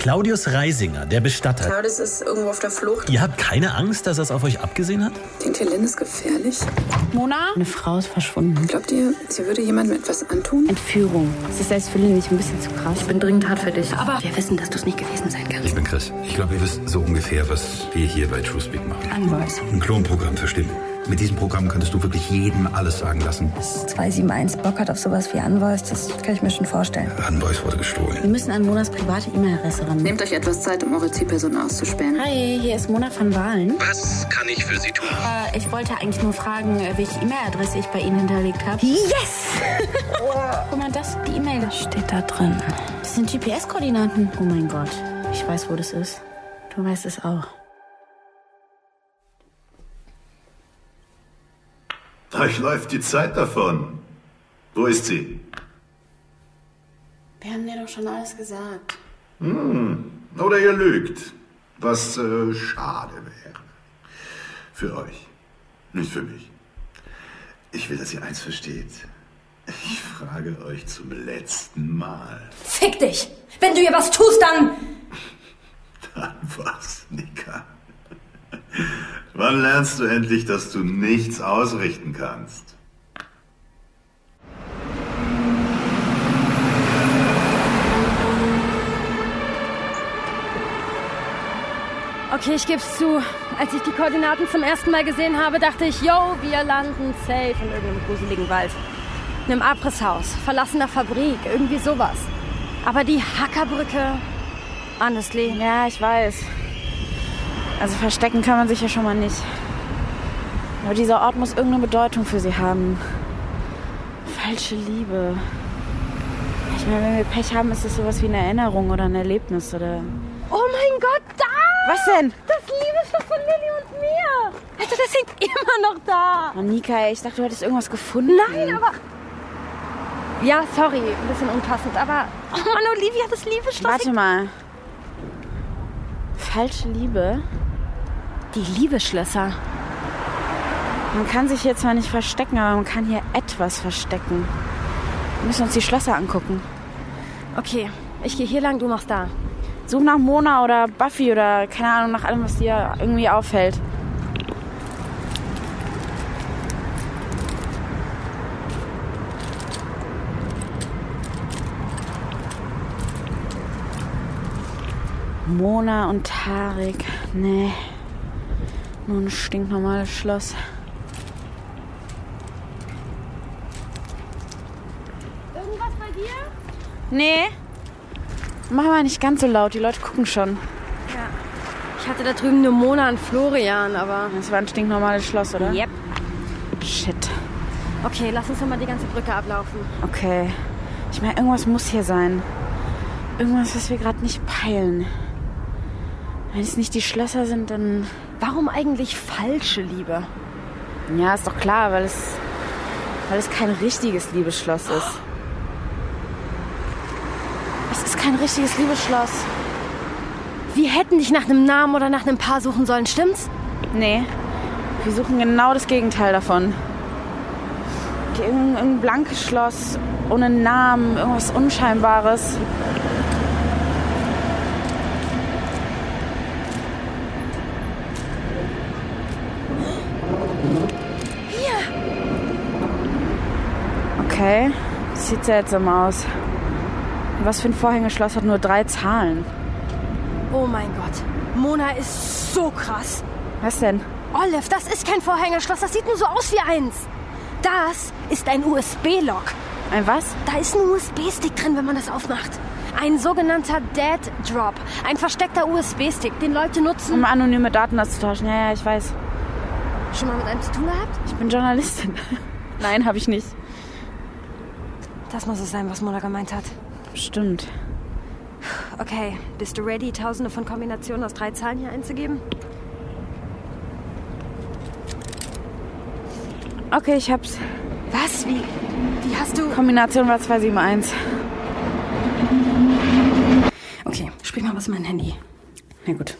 Claudius Reisinger, der Bestatter. Claudius ist irgendwo auf der Flucht. Ihr habt keine Angst, dass er es auf euch abgesehen hat? Denkt ihr, Lynn ist gefährlich? Mona? Eine Frau ist verschwunden. Glaubt ihr, sie würde jemandem etwas antun? Entführung. Das ist selbst für Lynn nicht ein bisschen zu krass. Ich bin dringend hart für dich. Aber wir wissen, dass du es nicht gewesen sein kannst. Ich bin Chris. Ich glaube, ihr wisst so ungefähr, was wir hier bei TrueSpeak machen. Unvoice. Ein Klonprogramm für Stimmen. Mit diesem Programm könntest du wirklich jedem alles sagen lassen. Dass 271 Bock hat auf sowas wie Unvoice, das kann ich mir schon vorstellen. Unvoice wurde gestohlen. Wir müssen an Monas private E-Mail-Adresse ran. Nehmt euch etwas Zeit, um eure Zielperson auszuspähen. Hi, hier ist Mona von Wahlen. Was kann ich für Sie tun? Äh, ich wollte eigentlich nur fragen, äh, welche E-Mail-Adresse ich bei Ihnen hinterlegt habe. Yes! Guck mal, das, die E-Mail steht da drin. Das sind GPS-Koordinaten. Oh mein Gott, ich weiß, wo das ist. Du weißt es auch. Euch läuft die Zeit davon. Wo ist sie? Wir haben dir doch schon alles gesagt. Oder ihr lügt. Was äh, schade wäre. Für euch. Nicht für mich. Ich will, dass ihr eins versteht. Ich frage euch zum letzten Mal. Fick dich! Wenn du ihr was tust, dann... Dann was, Nika? Wann lernst du endlich, dass du nichts ausrichten kannst? Okay, ich geb's zu. Als ich die Koordinaten zum ersten Mal gesehen habe, dachte ich, yo, wir landen safe in irgendeinem gruseligen Wald. In einem Abrisshaus, verlassener Fabrik, irgendwie sowas. Aber die Hackerbrücke, honestly, Ja, ich weiß. Also verstecken kann man sich ja schon mal nicht. Aber dieser Ort muss irgendeine Bedeutung für sie haben. Falsche Liebe. Ich meine, wenn wir Pech haben, ist das sowas wie eine Erinnerung oder ein Erlebnis oder. Oh mein Gott, da! Was denn? Das Liebesstoff von Lilly und mir! Alter, das hängt immer noch da! Nika, ey, ich dachte, du hättest irgendwas gefunden. Nein, aber... Ja, sorry, ein bisschen unpassend, aber... Oh Mann, Olivia, das Liebesstoff... Warte mal. Falsche Liebe? Die Liebesschlösser. Man kann sich hier zwar nicht verstecken, aber man kann hier etwas verstecken. Wir müssen uns die Schlösser angucken. Okay, ich gehe hier lang, du machst da. Such nach Mona oder Buffy oder keine Ahnung, nach allem, was dir irgendwie auffällt. Mona und Tarek. Nee. Nur ein stinknormales Schloss. Irgendwas bei dir? Nee. Mach mal nicht ganz so laut, die Leute gucken schon. Ja. Ich hatte da drüben eine Mona und Florian, aber... Das war ein stinknormales Schloss, oder? Yep. Shit. Okay, lass uns doch mal die ganze Brücke ablaufen. Okay. Ich meine, irgendwas muss hier sein. Irgendwas, was wir gerade nicht peilen. Wenn es nicht die Schlösser sind, dann. Warum eigentlich falsche Liebe? Ja, ist doch klar, weil es. weil es kein richtiges Liebesschloss ist. Es ist kein richtiges Liebesschloss. Wir hätten dich nach einem Namen oder nach einem Paar suchen sollen, stimmt's? Nee. Wir suchen genau das Gegenteil davon. Irgendein, irgendein blankes Schloss, ohne Namen, irgendwas Unscheinbares. Okay, sieht seltsam aus. Was für ein Vorhängeschloss hat nur drei Zahlen? Oh mein Gott. Mona ist so krass. Was denn? Olive, das ist kein Vorhängerschloss, das sieht nur so aus wie eins. Das ist ein USB-Lock. Ein was? Da ist ein USB-Stick drin, wenn man das aufmacht. Ein sogenannter Dead Drop. Ein versteckter USB-Stick, den Leute nutzen. Um anonyme Daten auszutauschen. Ja, ja, ich weiß. Schon mal mit einem zu tun gehabt? Ich bin Journalistin. Nein, habe ich nicht. Das muss es sein, was Mona gemeint hat. Stimmt. Okay, bist du ready, tausende von Kombinationen aus drei Zahlen hier einzugeben? Okay, ich hab's. Was? Wie? Wie hast du... Kombination war 271. Okay, sprich mal was in mein Handy. Na gut.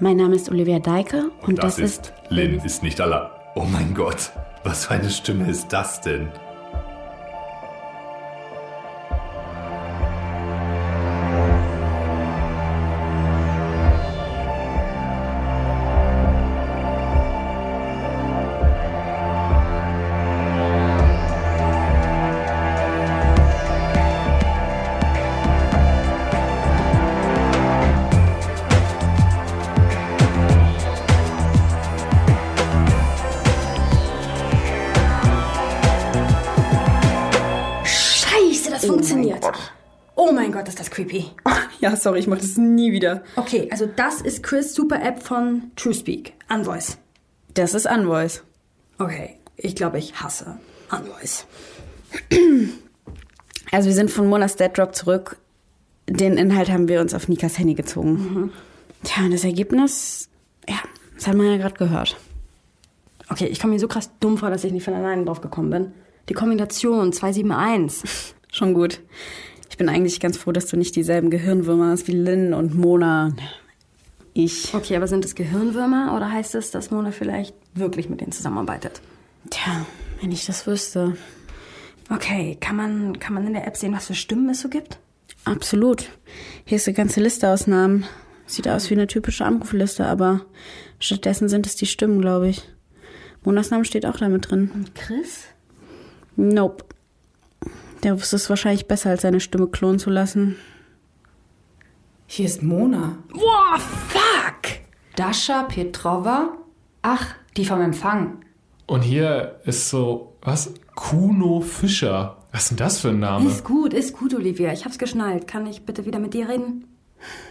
Mein Name ist Olivia Deike und das, Das ist Lynn ist nicht allein. Oh mein Gott, was für eine Stimme ist das denn? Sorry, ich mach das nie wieder. Okay, also das ist Chris Super App von TrueSpeak. Unvoice. Das ist Unvoice. Okay, ich glaube, ich hasse Unvoice. Also wir sind von Monas Dead Drop zurück. Den Inhalt haben wir uns auf Nikas Handy gezogen. Mhm. Tja, und das Ergebnis, ja, das hat man ja gerade gehört. Okay, ich komme mir so krass dumm vor, dass ich nicht von alleine drauf gekommen bin. Die Kombination 271. Schon gut. Ich bin eigentlich ganz froh, dass du nicht dieselben Gehirnwürmer hast wie Lynn und Mona. Ich. Okay, aber sind es Gehirnwürmer oder heißt es, dass Mona vielleicht wirklich mit denen zusammenarbeitet? Tja, wenn ich das wüsste. Okay, kann man, kann man in der App sehen, was für Stimmen es so gibt? Absolut. Hier ist eine ganze Liste aus Namen. Sieht aus wie eine typische Anrufliste, aber stattdessen sind es die Stimmen, glaube ich. Monas Name steht auch damit drin. Und Chris? Nope. Der wusste es wahrscheinlich besser, als seine Stimme klonen zu lassen. Hier ist Mona. Wow, fuck! Dasha Petrova. Ach, die vom Empfang. Und hier ist so, was? Kuno Fischer. Was ist denn das für ein Name? Ist gut, ist gut, Olivia. Ich hab's geschnallt. Kann ich bitte wieder mit dir reden?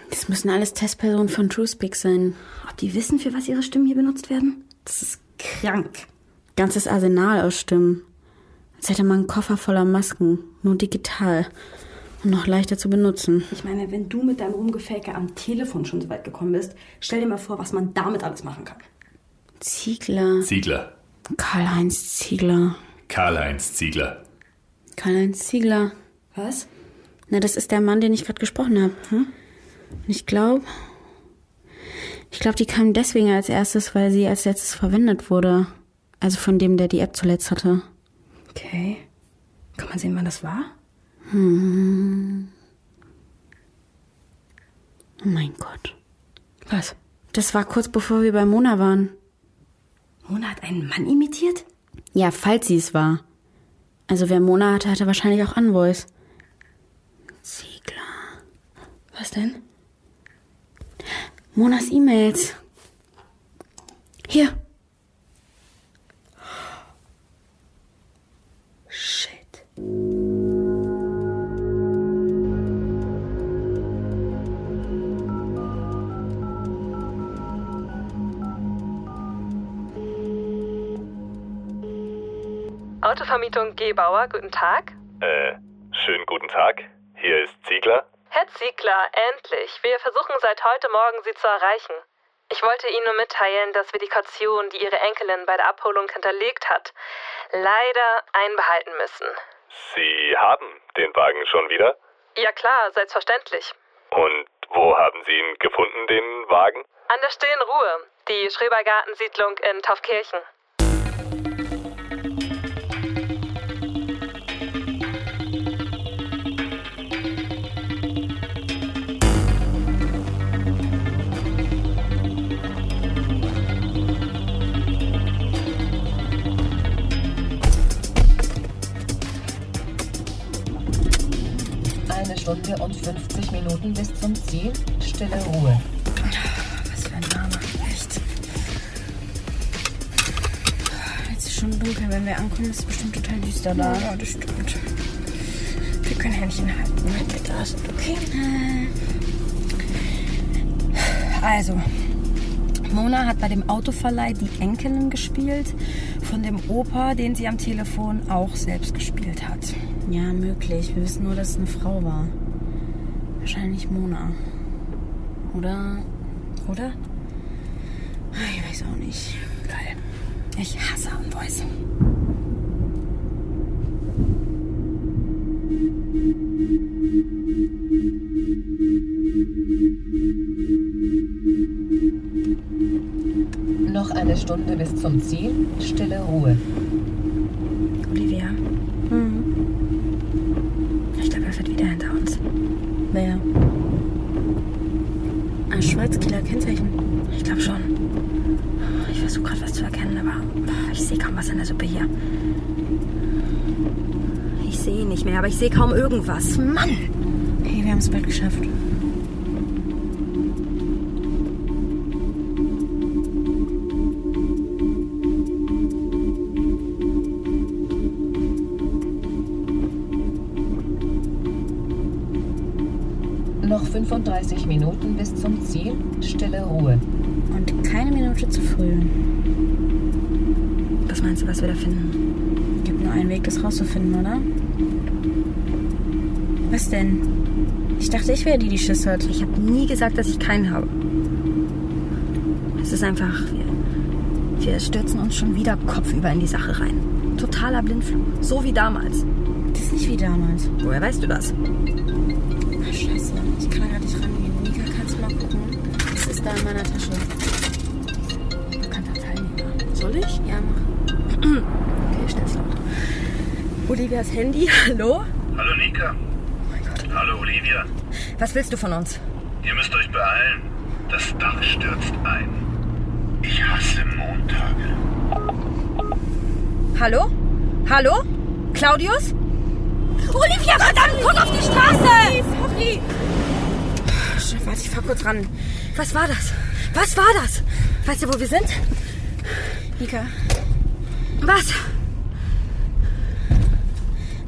Das müssen alles Testpersonen von TrueSpeak sein. Ob die wissen, für was ihre Stimmen hier benutzt werden? Das ist krank. Ganzes Arsenal aus Stimmen. Als hätte man einen Koffer voller Masken, nur digital. Und noch leichter zu benutzen. Ich meine, wenn du mit deinem Rumgefake am Telefon schon so weit gekommen bist, stell dir mal vor, was man damit alles machen kann. Ziegler. Ziegler. Karl-Heinz Ziegler. Karl-Heinz Ziegler. Karl-Heinz Ziegler. Was? Na, das ist der Mann, den ich gerade gesprochen habe. Hm? Und ich glaube, ich glaube, die kam deswegen als erstes, weil sie als letztes verwendet wurde. Also von dem, der die App zuletzt hatte. Okay. Kann man sehen, wann das war? Hm. Oh mein Gott. Was? Das war kurz bevor wir bei Mona waren. Mona hat einen Mann imitiert? Ja, falls sie es war. Also wer Mona hatte, hatte wahrscheinlich auch Unvoice. Ziegler. Was denn? Monas E-Mails. Hier. Autovermietung Gebauer, guten Tag. Äh, schönen guten Tag. Hier ist Ziegler. Herr Ziegler, endlich. Wir versuchen seit heute Morgen, Sie zu erreichen. Ich wollte Ihnen nur mitteilen, dass wir die Kaution, die Ihre Enkelin bei der Abholung hinterlegt hat, leider einbehalten müssen. Sie haben den Wagen schon wieder? Ja klar, selbstverständlich. Und wo haben Sie ihn gefunden, den Wagen? An der stillen Ruhe, die Schrebergartensiedlung in Taufkirchen. Stunde und 50 Minuten bis zum Ziel. Stille Ruhe. Was für ein Name. Echt. Jetzt ist schon dunkel. Wenn wir ankommen, ist es bestimmt total düster da. Ja, das stimmt. Wir können Händchen halten, wenn wir da sind, okay? Also, Mona hat bei dem Autoverleih die Enkelin gespielt, von dem Opa, den sie am Telefon auch selbst gespielt hat. Ja, möglich. Wir wissen nur, dass es eine Frau war. Wahrscheinlich Mona. Oder? Oder? Ich weiß auch nicht. Geil. Ich hasse Unvoice. Noch eine Stunde bis zum Ziel. Stille Ruhe. Ich sehe kaum irgendwas. Mann! Hey, wir haben es bald geschafft. Noch 35 Minuten bis zum Ziel. Stille Ruhe. Und keine Minute zu früh. Was meinst du, was wir da finden? Gibt nur einen Weg, das rauszufinden, oder? Was denn? Ich dachte, ich wäre die, die Schiss hat. Ich habe nie gesagt, dass ich keinen habe. Es ist einfach, wir, wir stürzen uns schon wieder kopfüber in die Sache rein. Totaler Blindflug. So wie damals. Das ist nicht wie damals. Woher weißt du das? Ach, scheiße. Ich kann da gerade nicht rangehen. Nika, kannst du mal gucken? Was ist da in meiner Tasche? Bekannter Teilnehmer. Soll ich? Ja, mach. Okay, stell's laut. Olivias Handy, hallo? Hallo Nika. Hallo Olivia. Was willst du von uns? Ihr müsst euch beeilen. Das Dach stürzt ein. Ich hasse Montage. Hallo? Hallo? Claudius? Olivia, verdammt, guck auf die Straße! Sorry. Sch- Warte, ich fahr kurz ran. Was war das? Was war das? Weißt du, wo wir sind? Nika, Was?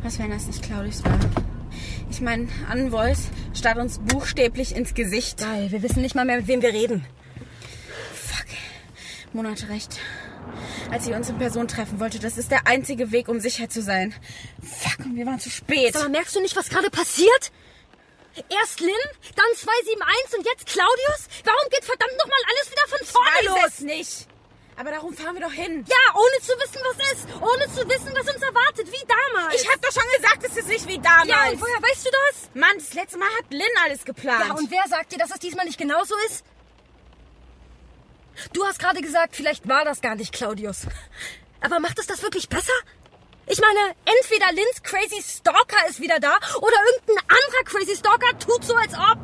was wenn das nicht Claudius war? Ich meine, Anvoice starrt uns buchstäblich ins Gesicht. Geil, wir wissen nicht mal mehr, mit wem wir reden. Mona hatte recht. Als sie uns in Person treffen wollte, das ist der einzige Weg, um sicher zu sein. Fuck, und wir waren zu spät. Aber merkst du nicht, was gerade passiert? Erst Lynn, dann 271 und jetzt Claudius? Warum geht verdammt nochmal alles wieder von vorne ich weiß los? es nicht. Aber darum fahren wir doch hin. Ja, ohne zu wissen, was ist. Ohne zu wissen, was uns erwartet, wie damals. Ich hab doch schon gesagt, es ist nicht wie damals. Ja, und woher weißt du das? Mann, das letzte Mal hat Lynn alles geplant. Ja, und wer sagt dir, dass es diesmal nicht genauso ist? Du hast gerade gesagt, vielleicht war das gar nicht Claudius. Aber macht es das wirklich besser? Ich meine, entweder Lynns Crazy Stalker ist wieder da oder irgendein anderer Crazy Stalker tut so, als ob.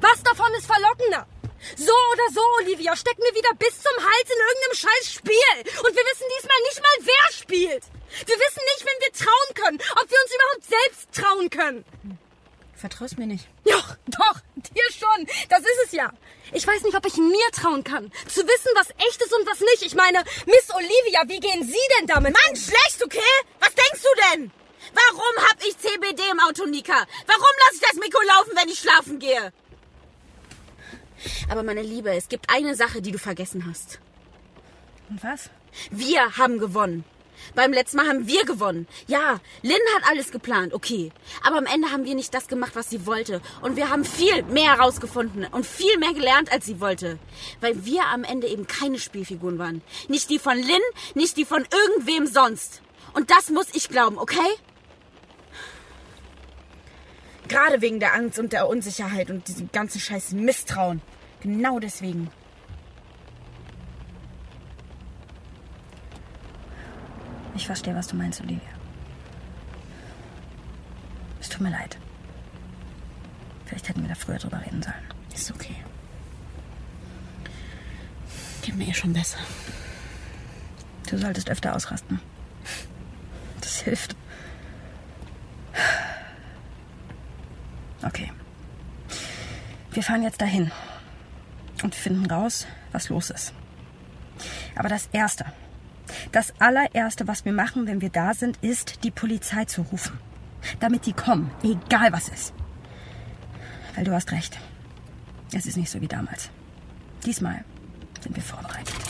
Was davon ist verlockender? So oder so, Olivia, stecken wir wieder bis zum Hals in irgendeinem scheiß Spiel. Und wir wissen diesmal nicht mal, wer spielt. Wir wissen nicht, wenn wir trauen können, ob wir uns überhaupt selbst trauen können. Vertraust mir nicht. Doch, doch, dir schon. Das ist es ja. Ich weiß nicht, ob ich mir trauen kann. Zu wissen, was echt ist und was nicht. Ich meine, Miss Olivia, wie gehen Sie denn damit Mann, um? schlecht, okay? Was denkst du denn? Warum hab ich CBD im Auto, Nika? Warum lasse ich das Mikro laufen, wenn ich schlafen gehe? Aber meine Liebe, es gibt eine Sache, die du vergessen hast. Und was? Wir haben gewonnen. Beim letzten Mal haben wir gewonnen. Ja, Lynn hat alles geplant, okay. Aber am Ende haben wir nicht das gemacht, was sie wollte. Und wir haben viel mehr herausgefunden und viel mehr gelernt, als sie wollte. Weil wir am Ende eben keine Spielfiguren waren. Nicht die von Lynn, nicht die von irgendwem sonst. Und das muss ich glauben, okay? Gerade wegen der Angst und der Unsicherheit und diesem ganzen scheiß Misstrauen. Genau deswegen. Ich verstehe, was du meinst, Olivia. Es tut mir leid. Vielleicht hätten wir da früher drüber reden sollen. Ist okay. Geht mir eh schon besser. Du solltest öfter ausrasten. Das hilft. Okay. Wir fahren jetzt dahin und finden raus, was los ist. Aber das Erste, das allererste, was wir machen, wenn wir da sind, ist, die Polizei zu rufen. Damit die kommen, egal was ist. Weil du hast recht. Es ist nicht so wie damals. Diesmal sind wir vorbereitet.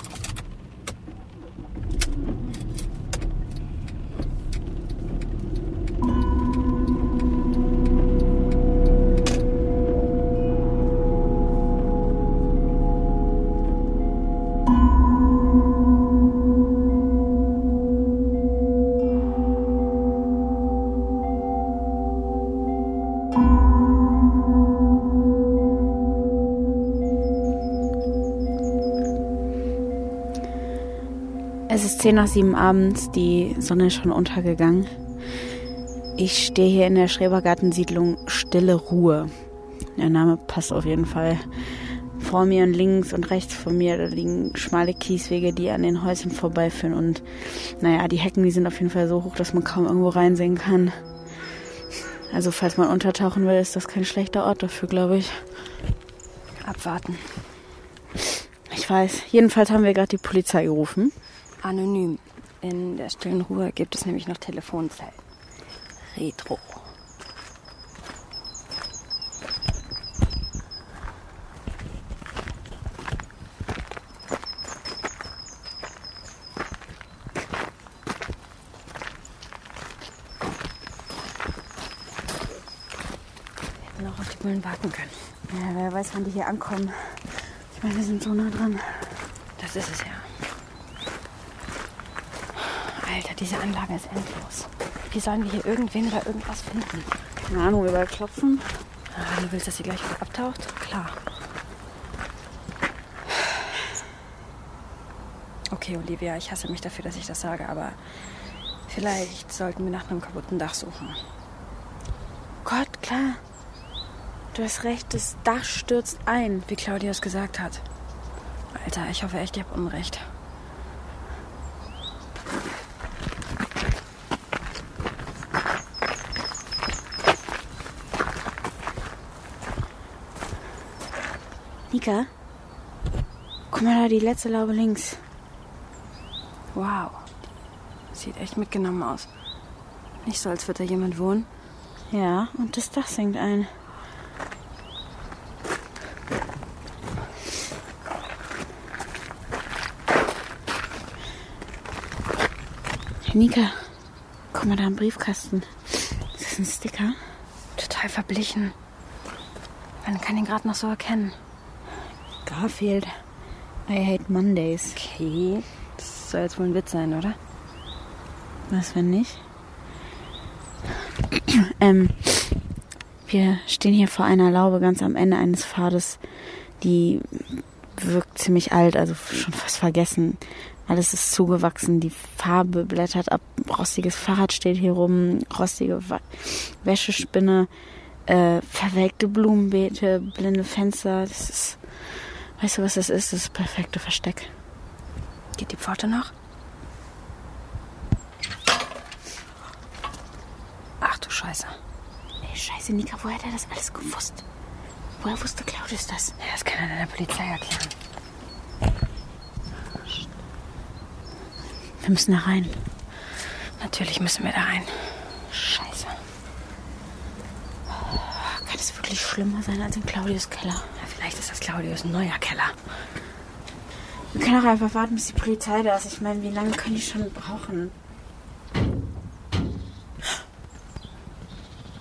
10 nach 7 abends, die Sonne ist schon untergegangen. Ich stehe hier in der Schrebergartensiedlung Stille Ruhe. Der Name passt auf jeden Fall. Vor mir und links und rechts von mir da liegen schmale Kieswege, die an den Häusern vorbeiführen. Und naja, die Hecken, die sind auf jeden Fall so hoch, dass man kaum irgendwo reinsehen kann. Also falls man untertauchen will, ist das kein schlechter Ort dafür, glaube ich. Abwarten. Ich weiß. Jedenfalls haben wir gerade die Polizei gerufen anonym. In der stillen Ruhe gibt es nämlich noch Telefonzellen. Retro. auf die Bullen warten können. Ja, wer weiß, wann die hier ankommen. Ich meine, wir sind so nah dran. Das ist es ja. Diese Anlage ist endlos. Wie sollen wir hier irgendwen oder irgendwas finden? Keine Ahnung, überall klopfen. Ah, du willst, dass sie gleich wieder abtaucht? Klar. Okay, Olivia, ich hasse mich dafür, dass ich das sage, aber vielleicht sollten wir nach einem kaputten Dach suchen. Gott, klar. Du hast recht, das Dach stürzt ein. Wie Claudia es gesagt hat. Alter, ich hoffe echt, ihr habt Unrecht. Nika, guck mal da, die letzte Laube links. Wow. Sieht echt mitgenommen aus. Nicht so, als würde da jemand wohnen. Ja, und das Dach sinkt ein. Nika, guck mal da im Briefkasten. Ist das ein Sticker? Total verblichen. Man kann ihn gerade noch so erkennen. Garfield. I hate Mondays. Okay. Das soll jetzt wohl ein Witz sein, oder? Was, wenn nicht? ähm, wir stehen hier vor einer Laube ganz am Ende eines Pfades, die wirkt ziemlich alt, also schon fast vergessen. Alles ist zugewachsen, die Farbe blättert ab, rostiges Fahrrad steht hier rum, rostige Wa Wäschespinne, äh, verwelkte Blumenbeete, blinde Fenster. Das ist, weißt du, was das ist? Das ist das perfekte Versteck. Geht die Pforte noch? Ach du Scheiße. Ey, Scheiße, Nika, woher hat er das alles gewusst? Woher wusste Claudius das? Ja, das kann er der Polizei erklären. Wir müssen da rein. Natürlich müssen wir da rein. Scheiße. Kann es wirklich schlimmer sein als in Claudius Keller? Vielleicht ist das Claudius ein neuer Keller. Wir können auch einfach warten, bis die Polizei da ist. Ich meine, wie lange können die schon brauchen?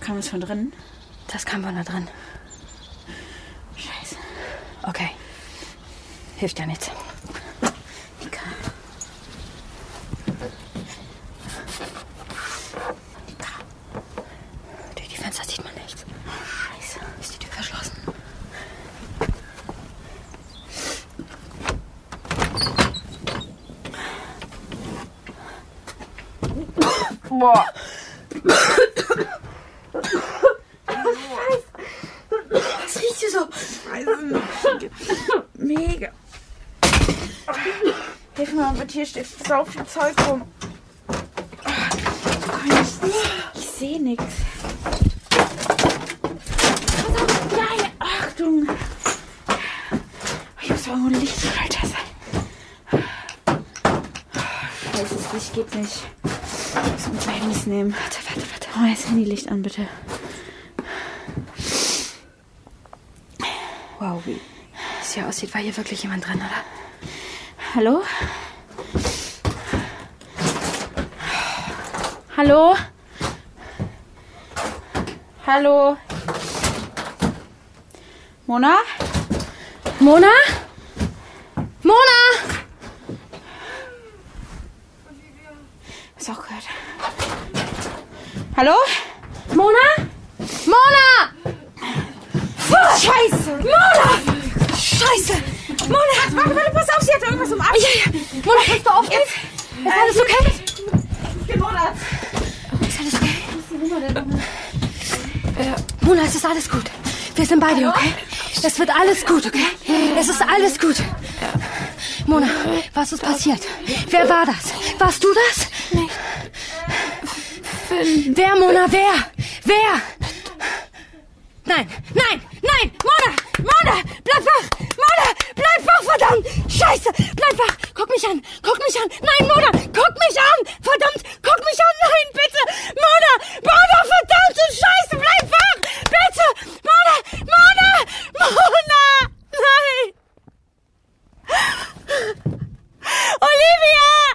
Kam es von drinnen? Das kam von da drin. Scheiße. Okay. Hilft ja nichts. Nika. Nika. Durch die Fenster sieht man nichts. Scheiße. Ist die Tür verschlossen? Boah. Was riecht hier so? Mega. Hilf mir mal bitte, hier steht so viel Zeug rum. Ich, ich sehe nichts. Nein, Achtung. Ich muss irgendwo ein Lichtschalter sein. Scheiße, das Licht geht nicht. Nehmen. Warte, warte, warte. Mach mal das Handylicht an, bitte. Wow, wie es hier aussieht, war hier wirklich jemand drin, oder? Hallo? Hallo? Hallo? Mona? Mona! Ist auch gehört. Hallo? Mona? Mona! Scheiße! Mona! Scheiße! Mona! Warte, warte, pass auf, sie hat irgendwas im Arm. Ja, ja. Mona, kannst du aufstehen? Ist alles okay? Ich bin Mona. Ist alles okay? Äh, Mona, es ist alles gut. Wir sind bei dir, okay? Es wird alles gut, okay? Es ist alles gut. Mona, was ist passiert? Wer war das? Warst du das? Nicht. Finn. Wer, Mona, wer? Wer? Nein, nein, nein! Mona! Mona! Bleib wach! Mona! Bleib wach, verdammt! Scheiße! Bleib wach! Guck mich an! Guck mich an! Nein, Mona! Guck mich an! Verdammt! Guck mich an! Nein, bitte! Mona! Mona! Verdammte Scheiße! Bleib wach! Bitte! Mona! Mona! Mona! Nein! Olivia!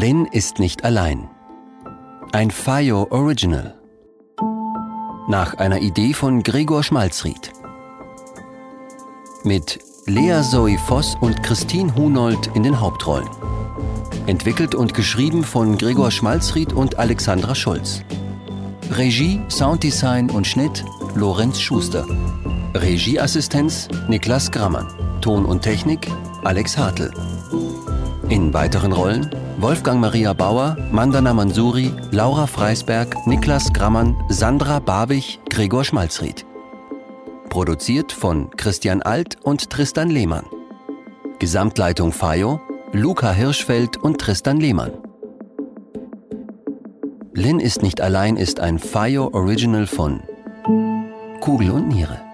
Lynn ist nicht allein. Ein FIO Original. Nach einer Idee von Gregor Schmalzried. Mit Lea Zoe Voss und Christine Hunold in den Hauptrollen. Entwickelt und geschrieben von Gregor Schmalzried und Alexandra Schulz. Regie, Sounddesign und Schnitt Lorenz Schuster. Regieassistenz Niklas Grammann. Ton und Technik Alex Hartl. In weiteren Rollen Wolfgang Maria Bauer, Mandana Mansuri, Laura Freisberg, Niklas Grammann, Sandra Bawig, Gregor Schmalzried. Produziert von Christian Alt und Tristan Lehmann. Gesamtleitung FAIO, Luca Hirschfeld und Tristan Lehmann. Lynn ist nicht allein ist ein FAIO Original von Kugel und Niere.